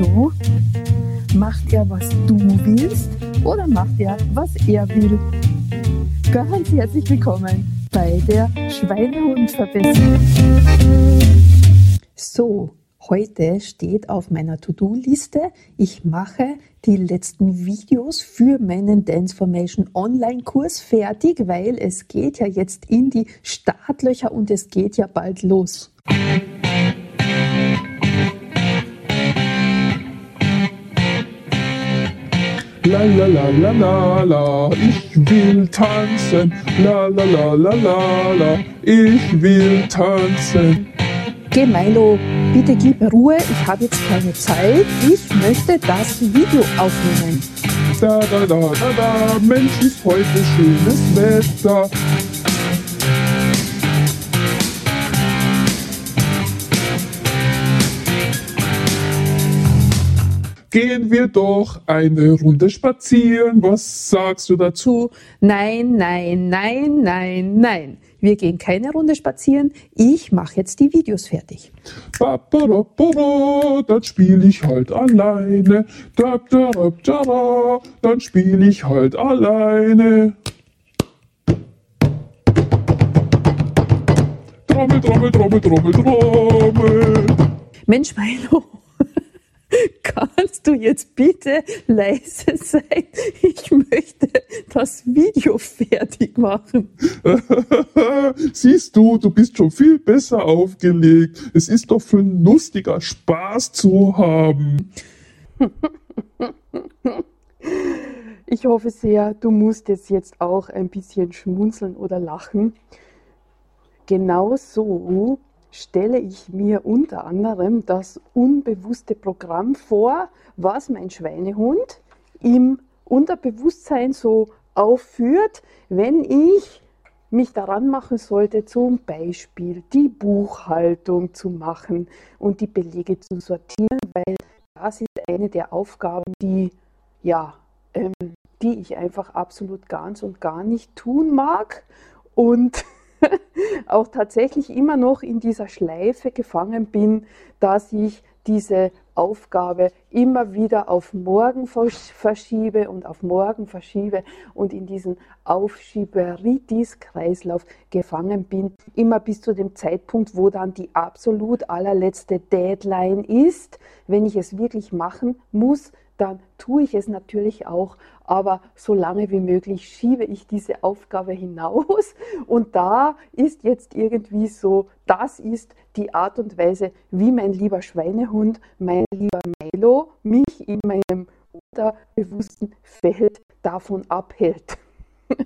so? Macht er, was du willst oder macht er, was er will? Ganz herzlich willkommen bei der Schweinehundverbesserung. So, heute steht auf meiner To-Do-Liste, ich mache die letzten Videos für meinen Danceformation Online-Kurs fertig, weil es geht ja jetzt in die Startlöcher und es geht ja bald los. La la la la la la, ich will tanzen. La la la la la la, ich will tanzen. Geh Milo, bitte gib Ruhe, ich habe jetzt keine Zeit. Ich möchte das Video aufnehmen. Da da da da da, Mensch ist heute schönes Wetter. Gehen wir doch eine Runde spazieren. Was sagst du dazu? Nein, nein, nein, nein, nein. Wir gehen keine Runde spazieren. Ich mache jetzt die Videos fertig. Ba, ba, da, ba, da, dann spiele ich halt alleine. Da, da, da, da, da, dann spiele ich halt alleine. Trommel, Trommel, Trommel, Trommel, Trommel. Mensch, Milo, kannst du jetzt bitte leise sein? Ich möchte das Video fertig machen. Siehst du, du bist schon viel besser aufgelegt. Es ist doch für ein lustiger Spaß zu haben. Ich hoffe sehr, du musst jetzt auch ein bisschen schmunzeln oder lachen. Genau so stelle ich mir unter anderem das unbewusste Programm vor, was mein Schweinehund im Unterbewusstsein so aufführt, wenn ich mich daran machen sollte, zum Beispiel die Buchhaltung zu machen und die Belege zu sortieren, weil das ist eine der Aufgaben, die ja, ähm, die ich einfach absolut ganz und gar nicht tun mag. Und auch tatsächlich immer noch in dieser Schleife gefangen bin, dass ich diese Aufgabe immer wieder auf morgen verschiebe und auf morgen verschiebe und in diesen Aufschieberitis-Kreislauf gefangen bin, immer bis zu dem Zeitpunkt, wo dann die absolut allerletzte Deadline ist. Wenn ich es wirklich machen muss, dann tue ich es natürlich auch, aber so lange wie möglich schiebe ich diese Aufgabe hinaus. Und da ist jetzt irgendwie so, das ist die Art und Weise, wie mein lieber Schweinehund, mein lieber Milo, mich in meinem unterbewussten Feld davon abhält.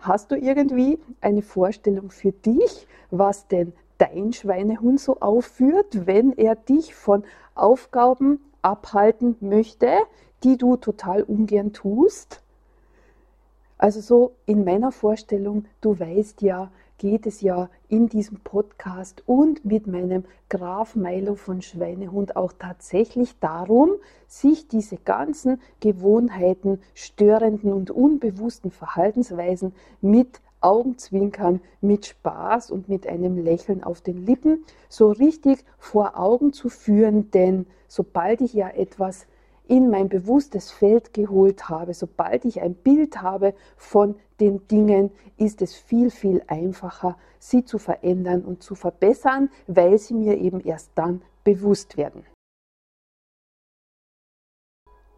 Hast du irgendwie eine Vorstellung für dich, was denn dein Schweinehund so aufführt, wenn er dich von Aufgaben abhalten möchte, die du total ungern tust. Also so in meiner Vorstellung, du weißt ja, geht es ja in diesem Podcast und mit meinem Graf Milo von Schweinehund auch tatsächlich darum, sich diese ganzen Gewohnheiten, störenden und unbewussten Verhaltensweisen mit Augenzwinkern, mit Spaß und mit einem Lächeln auf den Lippen so richtig vor Augen zu führen, denn sobald ich ja etwas in mein bewusstes Feld geholt habe, sobald ich ein Bild habe von den Dingen, ist es viel, viel einfacher, sie zu verändern und zu verbessern, weil sie mir eben erst dann bewusst werden.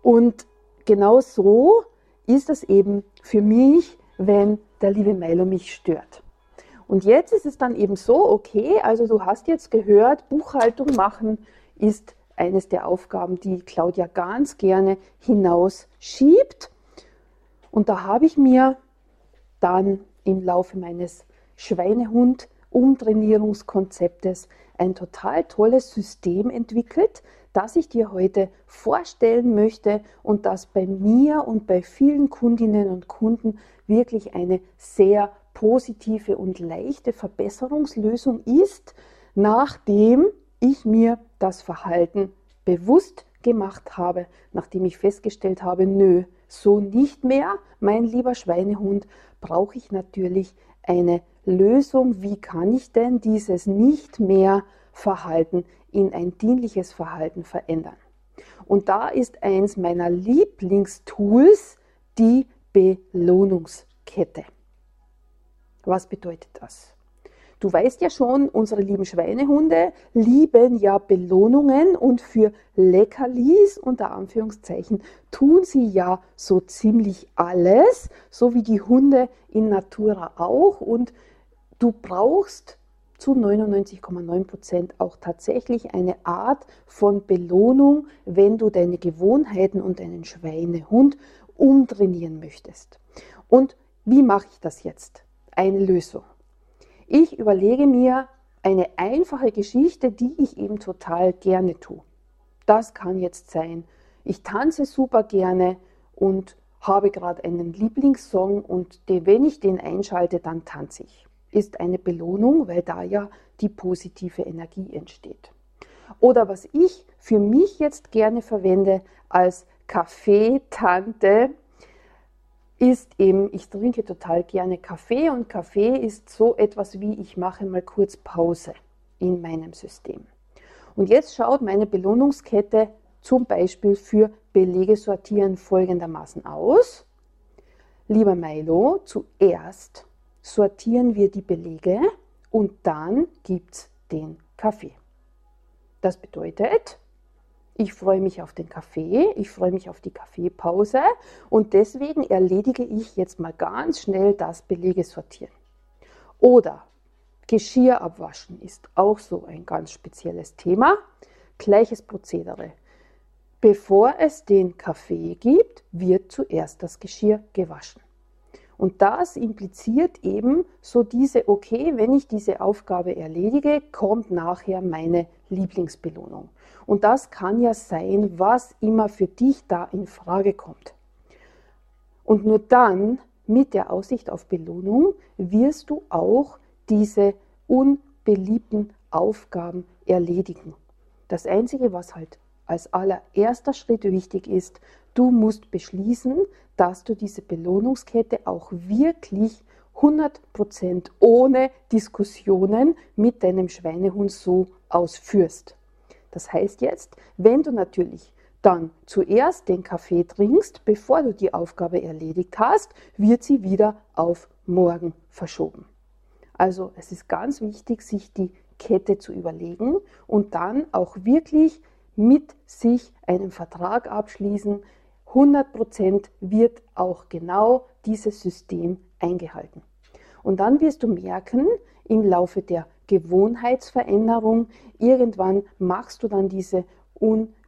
Und genau so ist es eben für mich, wenn der liebe Milo mich stört. Und jetzt ist es dann eben so, okay, also du hast jetzt gehört, Buchhaltung machen ist eines der Aufgaben, die Claudia ganz gerne hinausschiebt. Und da habe ich mir dann im Laufe meines Schweinehund-Umtrainierungskonzeptes ein total tolles System entwickelt, das ich dir heute vorstellen möchte und das bei mir und bei vielen Kundinnen und Kunden wirklich eine sehr positive und leichte Verbesserungslösung ist, nachdem ich mir das Verhalten bewusst gemacht habe, nachdem ich festgestellt habe, nö, so nicht mehr, mein lieber Schweinehund, brauche ich natürlich eine Lösung, wie kann ich denn dieses nicht mehr Verhalten in ein dienliches Verhalten verändern. Und da ist eins meiner Lieblingstools die Belohnungskette. Was bedeutet das? Du weißt ja schon, unsere lieben Schweinehunde lieben ja Belohnungen und für Leckerlis unter Anführungszeichen tun sie ja so ziemlich alles, so wie die Hunde in Natura auch. Und du brauchst zu 99,9 Prozent auch tatsächlich eine Art von Belohnung, wenn du deine Gewohnheiten und deinen Schweinehund umtrainieren möchtest. Und wie mache ich das jetzt? Eine Lösung. Ich überlege mir eine einfache Geschichte, die ich eben total gerne tue. Das kann jetzt sein, ich tanze super gerne und habe gerade einen Lieblingssong und wenn ich den einschalte, dann tanze ich ist eine Belohnung, weil da ja die positive Energie entsteht. Oder was ich für mich jetzt gerne verwende als Kaffeetante, ist eben, ich trinke total gerne Kaffee und Kaffee ist so etwas wie, ich mache mal kurz Pause in meinem System. Und jetzt schaut meine Belohnungskette zum Beispiel für Belege sortieren folgendermaßen aus. Lieber Milo, zuerst sortieren wir die Belege und dann gibt es den Kaffee. Das bedeutet, ich freue mich auf den Kaffee, ich freue mich auf die Kaffeepause und deswegen erledige ich jetzt mal ganz schnell das Belege sortieren. Oder Geschirr abwaschen ist auch so ein ganz spezielles Thema. Gleiches Prozedere. Bevor es den Kaffee gibt, wird zuerst das Geschirr gewaschen. Und das impliziert eben so diese, okay, wenn ich diese Aufgabe erledige, kommt nachher meine Lieblingsbelohnung. Und das kann ja sein, was immer für dich da in Frage kommt. Und nur dann, mit der Aussicht auf Belohnung, wirst du auch diese unbeliebten Aufgaben erledigen. Das Einzige, was halt als allererster Schritt wichtig ist, du musst beschließen, dass du diese Belohnungskette auch wirklich 100% ohne Diskussionen mit deinem Schweinehund so ausführst. Das heißt jetzt, wenn du natürlich dann zuerst den Kaffee trinkst, bevor du die Aufgabe erledigt hast, wird sie wieder auf morgen verschoben. Also es ist ganz wichtig, sich die Kette zu überlegen und dann auch wirklich mit sich einen Vertrag abschließen. 100% wird auch genau dieses System eingehalten. Und dann wirst du merken, im Laufe der Gewohnheitsveränderung, irgendwann machst du dann diese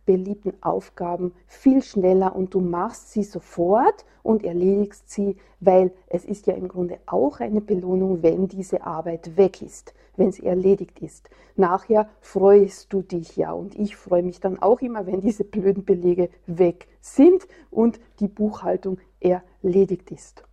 unbeliebten Aufgaben viel schneller und du machst sie sofort und erledigst sie, weil es ist ja im Grunde auch eine Belohnung, wenn diese Arbeit weg ist wenn es erledigt ist. Nachher freust du dich ja und ich freue mich dann auch immer, wenn diese blöden Belege weg sind und die Buchhaltung erledigt ist.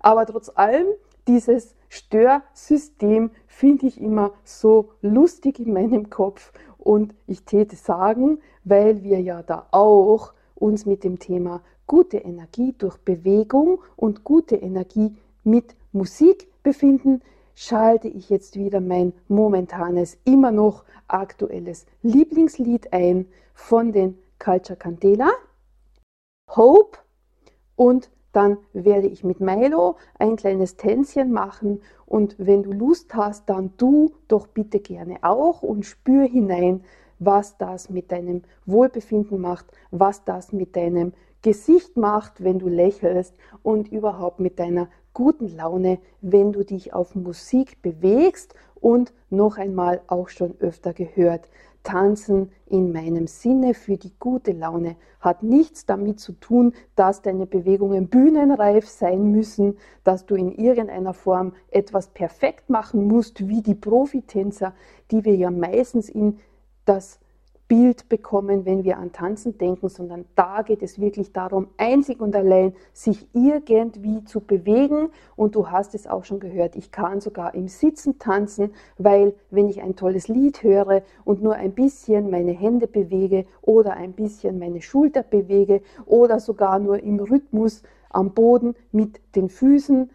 Aber trotz allem, dieses Störsystem finde ich immer so lustig in meinem Kopf und ich täte sagen, weil wir ja da auch uns mit dem Thema gute Energie durch Bewegung und gute Energie mit Musik befinden, schalte ich jetzt wieder mein momentanes, immer noch aktuelles Lieblingslied ein von den Culture Candela, Hope und dann werde ich mit Milo ein kleines Tänzchen machen. Und wenn du Lust hast, dann du doch bitte gerne auch und spür hinein, was das mit deinem Wohlbefinden macht, was das mit deinem Gesicht macht, wenn du lächelst und überhaupt mit deiner guten Laune, wenn du dich auf Musik bewegst und noch einmal auch schon öfter gehört, Tanzen in meinem Sinne für die gute Laune hat nichts damit zu tun, dass deine Bewegungen bühnenreif sein müssen, dass du in irgendeiner Form etwas perfekt machen musst, wie die Profitänzer, die wir ja meistens in das Bild bekommen, wenn wir an Tanzen denken, sondern da geht es wirklich darum, einzig und allein sich irgendwie zu bewegen. Und du hast es auch schon gehört, ich kann sogar im Sitzen tanzen, weil wenn ich ein tolles Lied höre und nur ein bisschen meine Hände bewege oder ein bisschen meine Schulter bewege oder sogar nur im Rhythmus am Boden mit den Füßen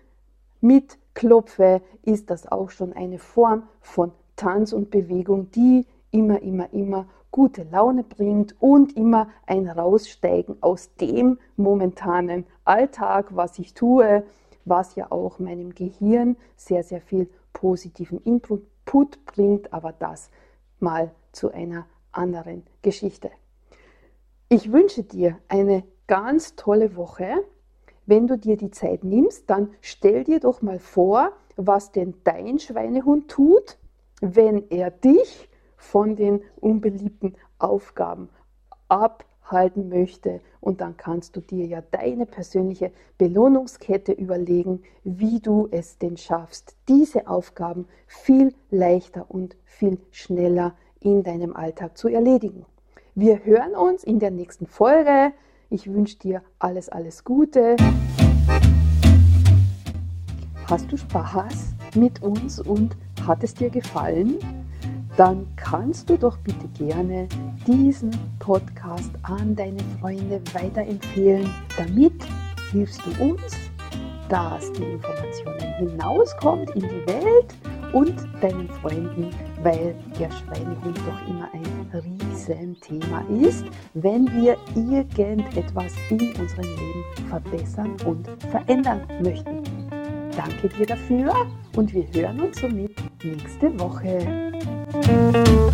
mitklopfe, ist das auch schon eine Form von Tanz und Bewegung, die immer, immer, immer gute Laune bringt und immer ein Raussteigen aus dem momentanen Alltag, was ich tue, was ja auch meinem Gehirn sehr, sehr viel positiven Input bringt, aber das mal zu einer anderen Geschichte. Ich wünsche dir eine ganz tolle Woche. Wenn du dir die Zeit nimmst, dann stell dir doch mal vor, was denn dein Schweinehund tut, wenn er dich von den unbeliebten Aufgaben abhalten möchte. Und dann kannst du dir ja deine persönliche Belohnungskette überlegen, wie du es denn schaffst, diese Aufgaben viel leichter und viel schneller in deinem Alltag zu erledigen. Wir hören uns in der nächsten Folge. Ich wünsche dir alles, alles Gute. Hast du Spaß mit uns und hat es dir gefallen? Dann kannst du doch bitte gerne diesen Podcast an deine Freunde weiterempfehlen. Damit hilfst du uns, dass die Informationen hinauskommt in die Welt und deinen Freunden, weil der Schweinehund doch immer ein Riesenthema ist, wenn wir irgendetwas in unserem Leben verbessern und verändern möchten. Danke dir dafür und wir hören uns somit nächste Woche. Thank you.